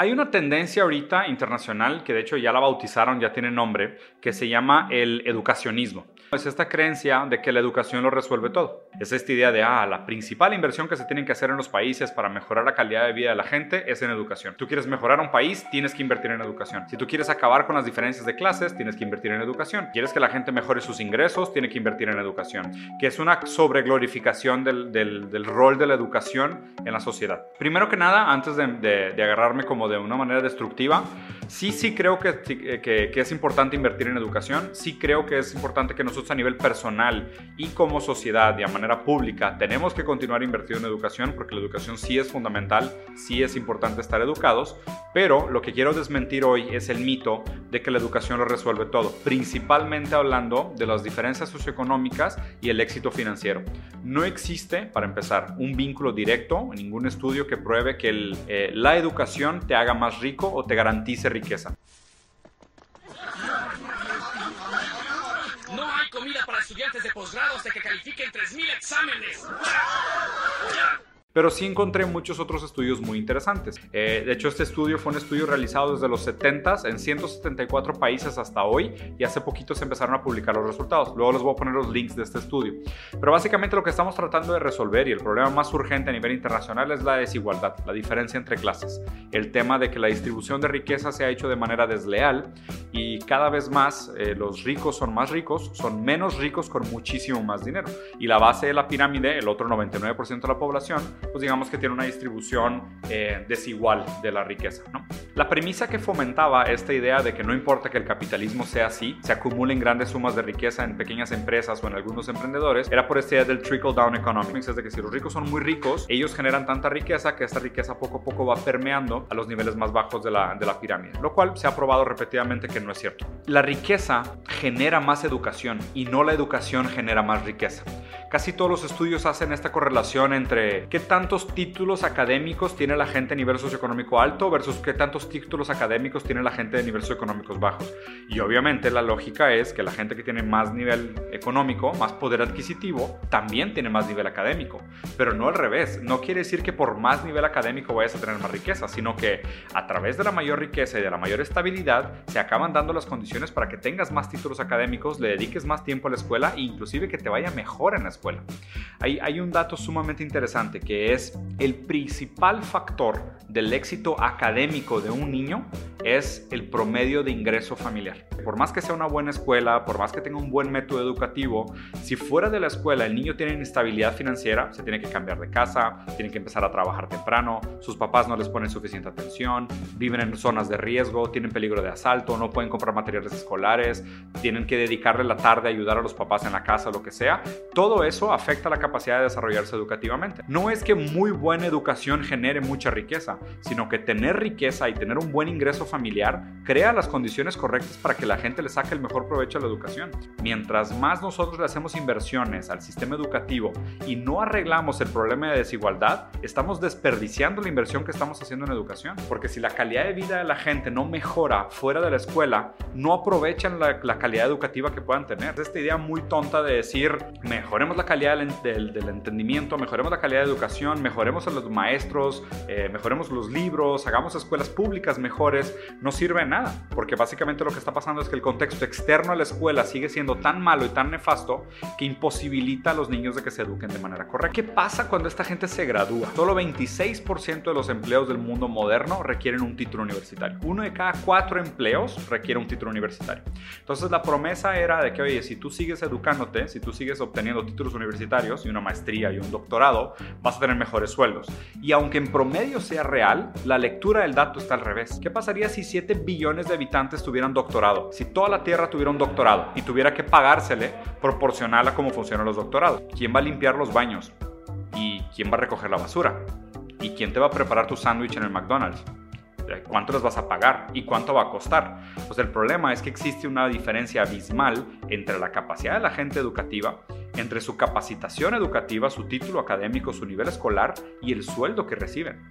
Hay una tendencia ahorita internacional que de hecho ya la bautizaron, ya tiene nombre, que se llama el educacionismo. Es esta creencia de que la educación lo resuelve todo. Es esta idea de, ah, la principal inversión que se tienen que hacer en los países para mejorar la calidad de vida de la gente es en educación. Tú quieres mejorar un país, tienes que invertir en educación. Si tú quieres acabar con las diferencias de clases, tienes que invertir en educación. Quieres que la gente mejore sus ingresos, tiene que invertir en educación. Que es una sobreglorificación del, del, rol de la educación en la sociedad. Primero que nada, antes de, agarrarme como de una manera destructiva, Sí, sí creo que, que, es importante invertir en educación, sí creo que es importante que nosotros a nivel personal y como sociedad y a manera pública tenemos que continuar invirtiendo en educación porque la educación sí es fundamental, sí es importante estar educados, pero lo que quiero desmentir hoy es el mito de que la educación lo resuelve todo, principalmente hablando de las diferencias socioeconómicas y el éxito financiero. No existe, para empezar, un vínculo directo, ningún estudio que pruebe que eh, la educación te haga más rico o te garantice riqueza. No hay comida para estudiantes de posgrado hasta que califiquen 3.000 exámenes pero sí encontré muchos otros estudios muy interesantes. Eh, de hecho, este estudio fue un estudio realizado desde los 70 en 174 países hasta hoy y hace poquito se empezaron a publicar los resultados. Luego les voy a poner los links de este estudio. Pero básicamente lo que estamos tratando de resolver y el problema más urgente a nivel internacional es la desigualdad, la diferencia entre clases. El tema de que la distribución de riqueza se ha hecho de manera desleal y cada vez más eh, los ricos son más ricos, son menos ricos con muchísimo más dinero. Y la base de la pirámide, el otro 99% de la población, pues digamos que tiene una distribución eh, desigual de la riqueza. ¿no? La premisa que fomentaba esta idea de que no importa que el capitalismo sea así, se acumulen grandes sumas de riqueza en pequeñas empresas o en algunos emprendedores, era por esta idea del trickle down economics, es de que si los ricos son muy ricos, ellos generan tanta riqueza que esta riqueza poco a poco va permeando a los niveles más bajos de la, de la pirámide, lo cual se ha probado repetidamente que no es cierto. La riqueza genera más educación y no la educación genera más riqueza. Casi todos los estudios hacen esta correlación entre qué tantos títulos académicos tiene la gente a nivel socioeconómico alto versus qué tantos títulos académicos tiene la gente de nivel socioeconómicos bajos. Y obviamente la lógica es que la gente que tiene más nivel económico, más poder adquisitivo, también tiene más nivel académico. Pero no al revés. No quiere decir que por más nivel académico vayas a tener más riqueza, sino que a través de la mayor riqueza y de la mayor estabilidad se acaban dando las condiciones para que tengas más títulos académicos, le dediques más tiempo a la escuela e inclusive que te vaya mejor en la escuela. Hay, hay un dato sumamente interesante que es el principal factor del éxito académico de un niño es el promedio de ingreso familiar. Por más que sea una buena escuela, por más que tenga un buen método educativo, si fuera de la escuela el niño tiene inestabilidad financiera, se tiene que cambiar de casa, tiene que empezar a trabajar temprano, sus papás no les ponen suficiente atención, viven en zonas de riesgo, tienen peligro de asalto, no pueden comprar materiales escolares, tienen que dedicarle la tarde a ayudar a los papás en la casa, lo que sea, todo eso afecta la capacidad de desarrollarse educativamente. No es que muy buena educación genere mucha riqueza, sino que tener riqueza y tener un buen ingreso familiar crea las condiciones correctas para que la gente le saque el mejor provecho a la educación. Mientras más nosotros le hacemos inversiones al sistema educativo y no arreglamos el problema de desigualdad, estamos desperdiciando la inversión que estamos haciendo en educación. Porque si la calidad de vida de la gente no mejora fuera de la escuela, no aprovechan la, calidad educativa que puedan tener. Esta idea muy tonta de decir, mejoremos la calidad del, entendimiento, mejoremos la calidad de educación, mejoremos a los maestros, eh, mejoremos los libros, hagamos escuelas públicas mejores, no sirve de nada, porque básicamente lo que está pasando es que el contexto externo a la escuela sigue siendo tan malo y tan nefasto que imposibilita a los niños de que se eduquen de manera correcta. ¿Qué pasa cuando esta gente se gradúa? Solo 26% de los empleos del mundo moderno requieren un título universitario. Uno de cada cuatro empleos requiere un título universitario. Entonces la promesa era de que, oye, si tú sigues educándote, si tú sigues obteniendo títulos universitarios y una maestría y un doctorado, vas a tener mejores sueldos. Y aunque en promedio sea real, la lectura del dato está al revés. ¿Qué pasaría si 7 billones de habitantes tuvieran doctorado? Si toda la Tierra tuviera un doctorado y tuviera que pagársele proporcional a cómo funcionan los doctorados. ¿Quién va a limpiar los baños? ¿Y quién va a recoger la basura? ¿Y quién te va a preparar tu sándwich en el McDonald's? ¿Cuánto les vas a pagar? ¿Y cuánto va a costar? Pues el problema es que existe una diferencia abismal entre la capacidad de la gente educativa, entre su capacitación educativa, su título académico, su nivel escolar y el sueldo que reciben.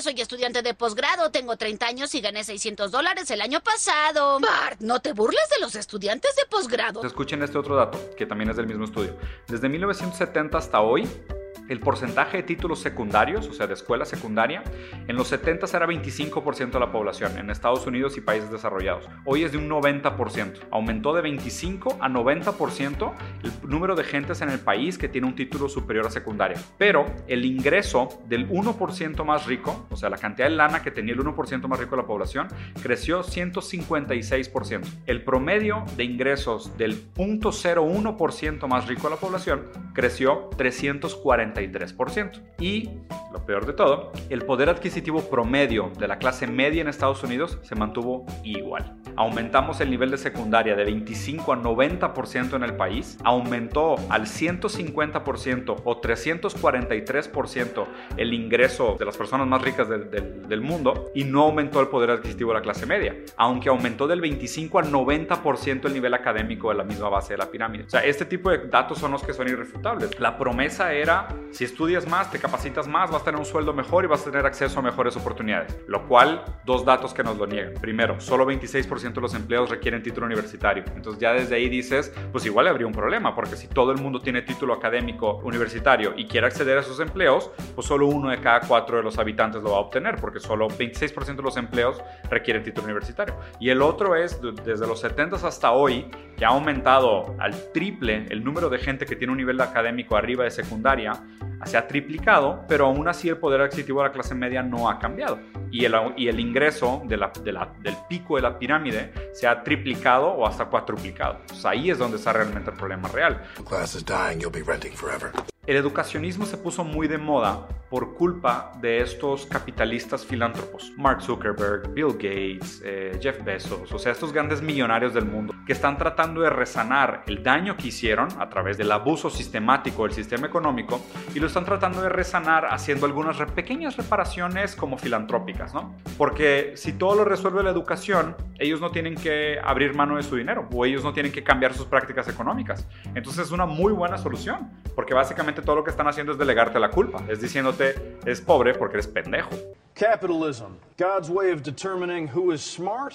Soy estudiante de posgrado, tengo 30 años y gané 600 dólares el año pasado. Bart, no te burles de los estudiantes de posgrado. Escuchen este otro dato, que también es del mismo estudio. Desde 1970 hasta hoy, el porcentaje de títulos secundarios, o sea, de escuela secundaria, en los 70 era 25% de la población en Estados Unidos y países desarrollados. Hoy es de un 90%. Aumentó de 25 a 90% el número de gentes en el país que tiene un título superior a secundaria. Pero el ingreso del 1% más rico, o sea, la cantidad de lana que tenía el 1% más rico de la población, creció 156%. El promedio de ingresos del 0.01% más rico de la población creció 343%. Y, lo peor de todo, el poder adquisitivo promedio de la clase media en Estados Unidos se mantuvo igual. Aumentamos el nivel de secundaria de 25 a 90% en el país, aumentó al 150% o 343% el ingreso de las personas más ricas del, del mundo y no aumentó el poder adquisitivo de la clase media, aunque aumentó del 25 al 90% el nivel académico de la misma base de la pirámide. O sea, este tipo de datos son los que son irrefutables. La promesa era, si estudias más, te capacitas más, vas a tener un sueldo mejor y vas a tener acceso a mejores oportunidades. Lo cual, dos datos que nos lo niegan. Primero, solo 26% de los empleos requieren título universitario. Entonces ya desde ahí dices, pues igual habría un problema, porque si todo el mundo tiene título académico universitario y quiere acceder a esos empleos, pues solo uno de cada cuatro de los habitantes lo va a obtener, porque solo 26% de los empleos requieren título universitario. Y el otro es, desde los 70 hasta hoy, que ha aumentado al triple el número de gente que tiene un nivel académico arriba de secundaria, se ha triplicado, pero aún así el poder adquisitivo de la clase media no ha cambiado. Y el, y el ingreso de la, del pico de la pirámide se ha triplicado o hasta cuatruplicado. ahí es donde está realmente el problema real. El educacionismo se puso muy de moda por culpa de estos capitalistas filántropos, Mark Zuckerberg, Bill Gates, eh, Jeff Bezos, o sea, estos grandes millonarios del mundo, que están tratando de resanar el daño que hicieron a través del abuso sistemático del sistema económico y lo están tratando de resanar haciendo algunas pequeñas reparaciones como filantrópicas, ¿no? Porque si todo lo resuelve la educación, ellos no tienen que abrir mano de su dinero o ellos no tienen que cambiar sus prácticas económicas. Entonces es una muy buena solución, porque básicamente todo lo que están haciendo es delegarte la culpa, es diciéndote, es pobre porque eres pendejo. Capitalism, God's way of determining who is smart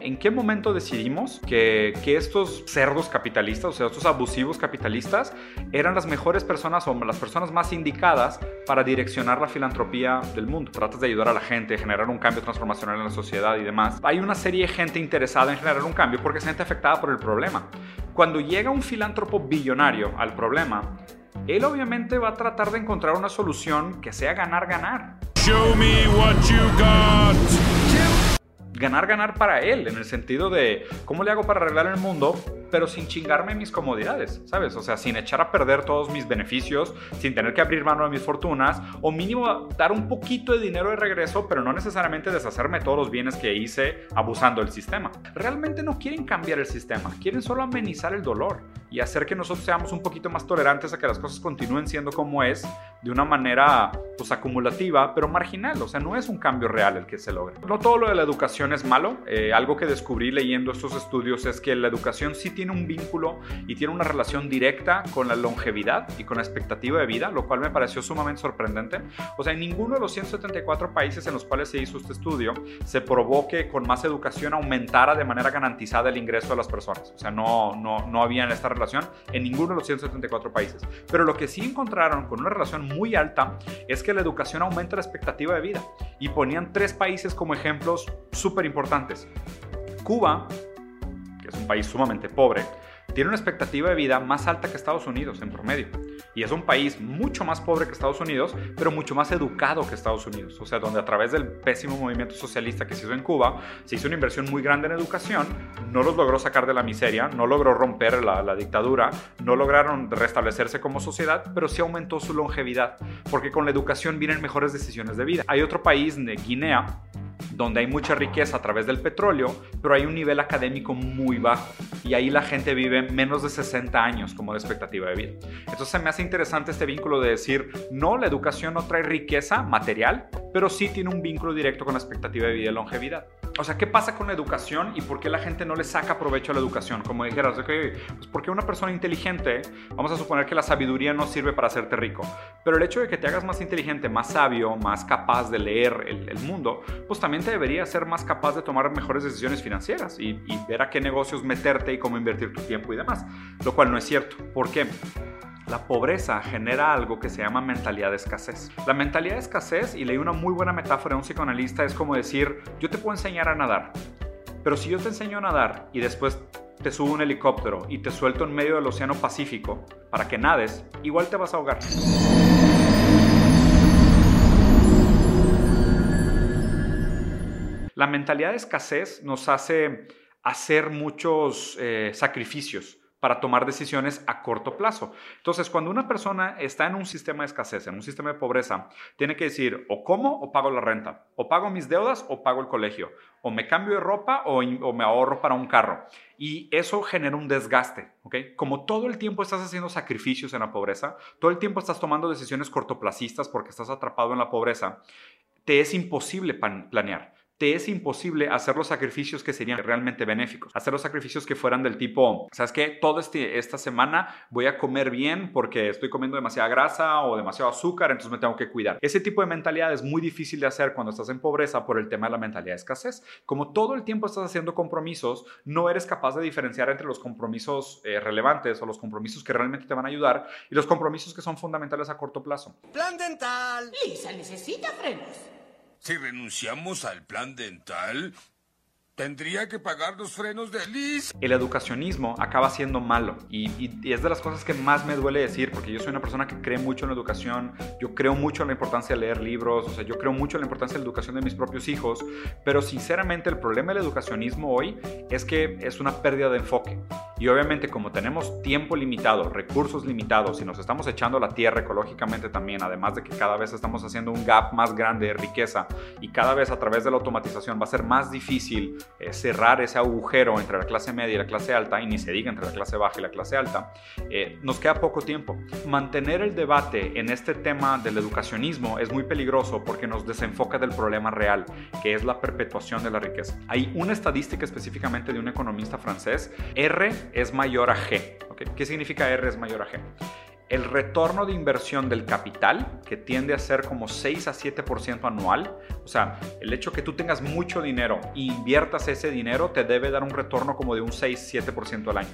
¿En qué momento decidimos que, que, estos cerdos capitalistas, o sea, estos abusivos capitalistas, eran las mejores personas o las personas más indicadas para direccionar la filantropía del mundo? Tratas de ayudar a la gente, generar un cambio transformacional en la sociedad y demás. Hay una serie de gente interesada en generar un cambio porque es gente afectada por el problema. Cuando llega un filántropo billonario al problema, él obviamente va a tratar de encontrar una solución que sea ganar-ganar. Show me what you got ganar, ganar para él, en el sentido de cómo le hago para arreglar el mundo, pero sin chingarme mis comodidades, ¿sabes? O sea, sin echar a perder todos mis beneficios, sin tener que abrir mano de mis fortunas, o mínimo dar un poquito de dinero de regreso, pero no necesariamente deshacerme de todos los bienes que hice abusando del sistema. Realmente no quieren cambiar el sistema, quieren solo amenizar el dolor y hacer que nosotros seamos un poquito más tolerantes a que las cosas continúen siendo como es, de una manera pues acumulativa, pero marginal, o sea, no es un cambio real el que se logra. No todo lo de la educación es malo, eh, algo que descubrí leyendo estos estudios es que la educación sí tiene un vínculo y tiene una relación directa con la longevidad y con la expectativa de vida, lo cual me pareció sumamente sorprendente. O sea, en ninguno de los 174 países en los cuales se hizo este estudio se probó que con más educación aumentara de manera garantizada el ingreso de las personas. O sea, no, no, no había en esta relación en ninguno de los 174 países. Pero lo que sí encontraron con una relación muy alta es que la educación aumenta la expectativa de vida. Y ponían tres países como ejemplos súper importantes. Cuba, es un país sumamente pobre, tiene una expectativa de vida más alta que Estados Unidos en promedio. Y es un país mucho más pobre que Estados Unidos, pero mucho más educado que Estados Unidos. O sea, donde a través del pésimo movimiento socialista que se hizo en Cuba, se hizo una inversión muy grande en educación, no los logró sacar de la miseria, no logró romper la, la dictadura, no lograron restablecerse como sociedad, pero sí aumentó su longevidad, porque con la educación vienen mejores decisiones de vida. Hay otro país, de Guinea, donde hay mucha riqueza a través del petróleo, pero hay un nivel académico muy bajo y ahí la gente vive menos de 60 años como de expectativa de vida. Entonces se me hace interesante este vínculo de decir, no, la educación no trae riqueza material, pero sí tiene un vínculo directo con la expectativa de vida y longevidad. O sea, ¿qué pasa con la educación y por qué la gente no le saca provecho a la educación? Como dijeras, okay, pues porque una persona inteligente, vamos a suponer que la sabiduría no sirve para hacerte rico, pero el hecho de que te hagas más inteligente, más sabio, más capaz de leer el, mundo, pues también te debería ser más capaz de tomar mejores decisiones financieras y, y ver a qué negocios meterte y cómo invertir tu tiempo y demás, lo cual no es cierto. ¿Por qué? La pobreza genera algo que se llama mentalidad de escasez. La mentalidad de escasez, y leí una muy buena metáfora de un psicoanalista, es como decir, yo te puedo enseñar a nadar, pero si yo te enseño a nadar y después te subo un helicóptero y te suelto en medio del Océano Pacífico para que nades, igual te vas a ahogar. La mentalidad de escasez nos hace hacer muchos eh, sacrificios para tomar decisiones a corto plazo. Entonces, cuando una persona está en un sistema de escasez, en un sistema de pobreza, tiene que decir, o como o pago la renta, o pago mis deudas o pago el colegio, o me cambio de ropa o, o me ahorro para un carro. Y eso genera un desgaste, ¿ok? Como todo el tiempo estás haciendo sacrificios en la pobreza, todo el tiempo estás tomando decisiones cortoplacistas porque estás atrapado en la pobreza, te es imposible planear te es imposible hacer los sacrificios que serían realmente benéficos. Hacer los sacrificios que fueran del tipo, ¿sabes qué? Toda este, esta semana voy a comer bien porque estoy comiendo demasiada grasa o demasiado azúcar, entonces me tengo que cuidar. Ese tipo de mentalidad es muy difícil de hacer cuando estás en pobreza por el tema de la mentalidad de escasez. Como todo el tiempo estás haciendo compromisos, no eres capaz de diferenciar entre los compromisos eh, relevantes o los compromisos que realmente te van a ayudar y los compromisos que son fundamentales a corto plazo. Plan dental. Lisa necesita frenos. Si renunciamos al plan dental, Tendría que pagar los frenos de Liz. El educacionismo acaba siendo malo y, es de las cosas que más me duele decir porque yo soy una persona que cree mucho en la educación, yo creo mucho en la importancia de leer libros, o sea, yo creo mucho en la importancia de la educación de mis propios hijos, pero sinceramente el problema del educacionismo hoy es que es una pérdida de enfoque. Y obviamente como tenemos tiempo limitado, recursos limitados y nos estamos echando la tierra ecológicamente también, además de que cada vez estamos haciendo un gap más grande de riqueza y cada vez a través de la automatización va a ser más difícil eh, cerrar ese agujero entre la clase media y la clase alta, y ni se diga entre la clase baja y la clase alta, eh, nos queda poco tiempo. Mantener el debate en este tema del educacionismo es muy peligroso porque nos desenfoca del problema real, que es la perpetuación de la riqueza. Hay una estadística específicamente de un economista francés, R es mayor a G. ¿Qué significa R es mayor a G? El retorno de inversión del capital, que tiende a ser como 6 a 7% anual, o sea, el hecho que tú tengas mucho dinero e inviertas ese dinero te debe dar un retorno como de un 6-7% al año.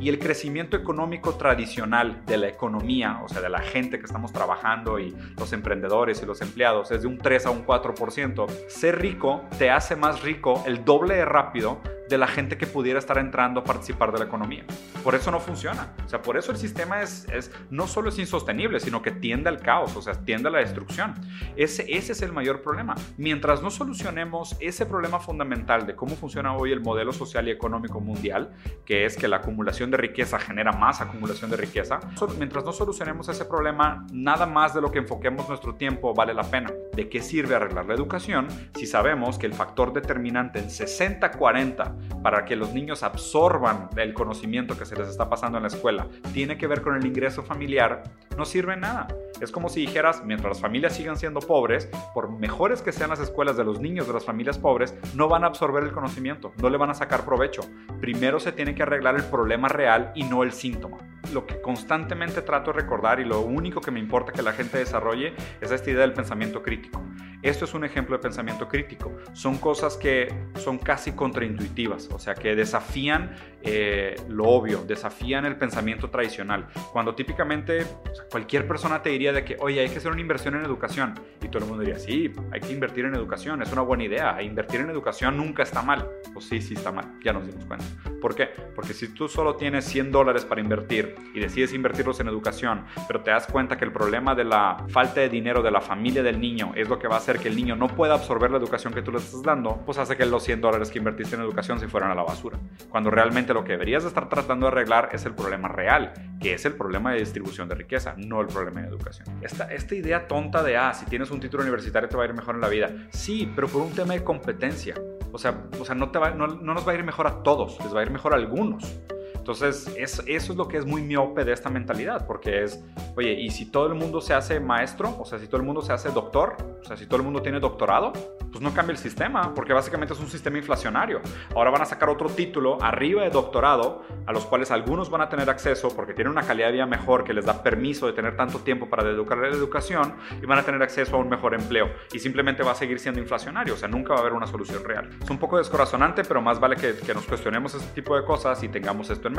Y el crecimiento económico tradicional de la economía, o sea, de la gente que estamos trabajando y los emprendedores y los empleados, es de un 3 a un 4%. Ser rico te hace más rico el doble de rápido de la gente que pudiera estar entrando a participar de la economía. Por eso no funciona. O sea, por eso el sistema es, es no solo es insostenible, sino que tiende al caos, o sea, tiende a la destrucción. Ese, ese es el mayor problema. Mientras no solucionemos ese problema fundamental de cómo funciona hoy el modelo social y económico mundial, que es que la acumulación de riqueza genera más acumulación de riqueza, mientras no solucionemos ese problema, nada más de lo que enfoquemos nuestro tiempo vale la pena. ¿De qué sirve arreglar la educación si sabemos que el factor determinante en 60-40 para que los niños absorban el conocimiento que se les está pasando en la escuela tiene que ver con el ingreso familiar, no sirve nada. Es como si dijeras, mientras las familias sigan siendo pobres, por mejores que sean las escuelas de los niños de las familias pobres, no van a absorber el conocimiento, no le van a sacar provecho. Primero se tiene que arreglar el problema real y no el síntoma. Lo que constantemente trato de recordar y lo único que me importa que la gente desarrolle es esta idea del pensamiento crítico. Esto es un ejemplo de pensamiento crítico. Son cosas que son casi contraintuitivas, o sea, que desafían eh, lo obvio, desafían el pensamiento tradicional. Cuando típicamente cualquier persona te diría de que, oye, hay que hacer una inversión en educación. Y todo el mundo diría, sí, hay que invertir en educación, es una buena idea. Invertir en educación nunca está mal. Pues sí, sí está mal, ya nos dimos cuenta. ¿Por qué? Porque si tú solo tienes 100 dólares para invertir y decides invertirlos en educación, pero te das cuenta que el problema de la falta de dinero de la familia del niño es lo que va a hacer que el niño no pueda absorber la educación que tú le estás dando, pues hace que los 100 dólares que invertiste en educación se fueran a la basura. Cuando realmente lo que deberías estar tratando de arreglar es el problema real, que es el problema de distribución de riqueza, no el problema de educación. Esta, esta idea tonta de, ah, si tienes un título universitario te va a ir mejor en la vida. Sí, pero por un tema de competencia. O sea, o sea no, te va, no, no nos va a ir mejor a todos, les va a ir mejor a algunos. Entonces, eso, eso es lo que es muy miope de esta mentalidad, porque es, oye, ¿y si todo el mundo se hace maestro? O sea, si todo el mundo se hace doctor, o sea, si todo el mundo tiene doctorado, pues no cambia el sistema, porque básicamente es un sistema inflacionario. Ahora van a sacar otro título arriba de doctorado, a los cuales algunos van a tener acceso porque tienen una calidad de vida mejor que les da permiso de tener tanto tiempo para educar la educación y van a tener acceso a un mejor empleo. Y simplemente va a seguir siendo inflacionario, o sea, nunca va a haber una solución real. Es un poco descorazonante, pero más vale que, que nos cuestionemos este tipo de cosas y tengamos esto en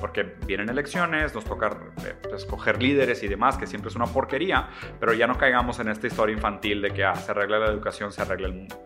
porque vienen elecciones, nos toca eh, escoger líderes y demás, que siempre es una porquería, pero ya no caigamos en esta historia infantil de que ah, se arregla la educación, se arregla el mundo.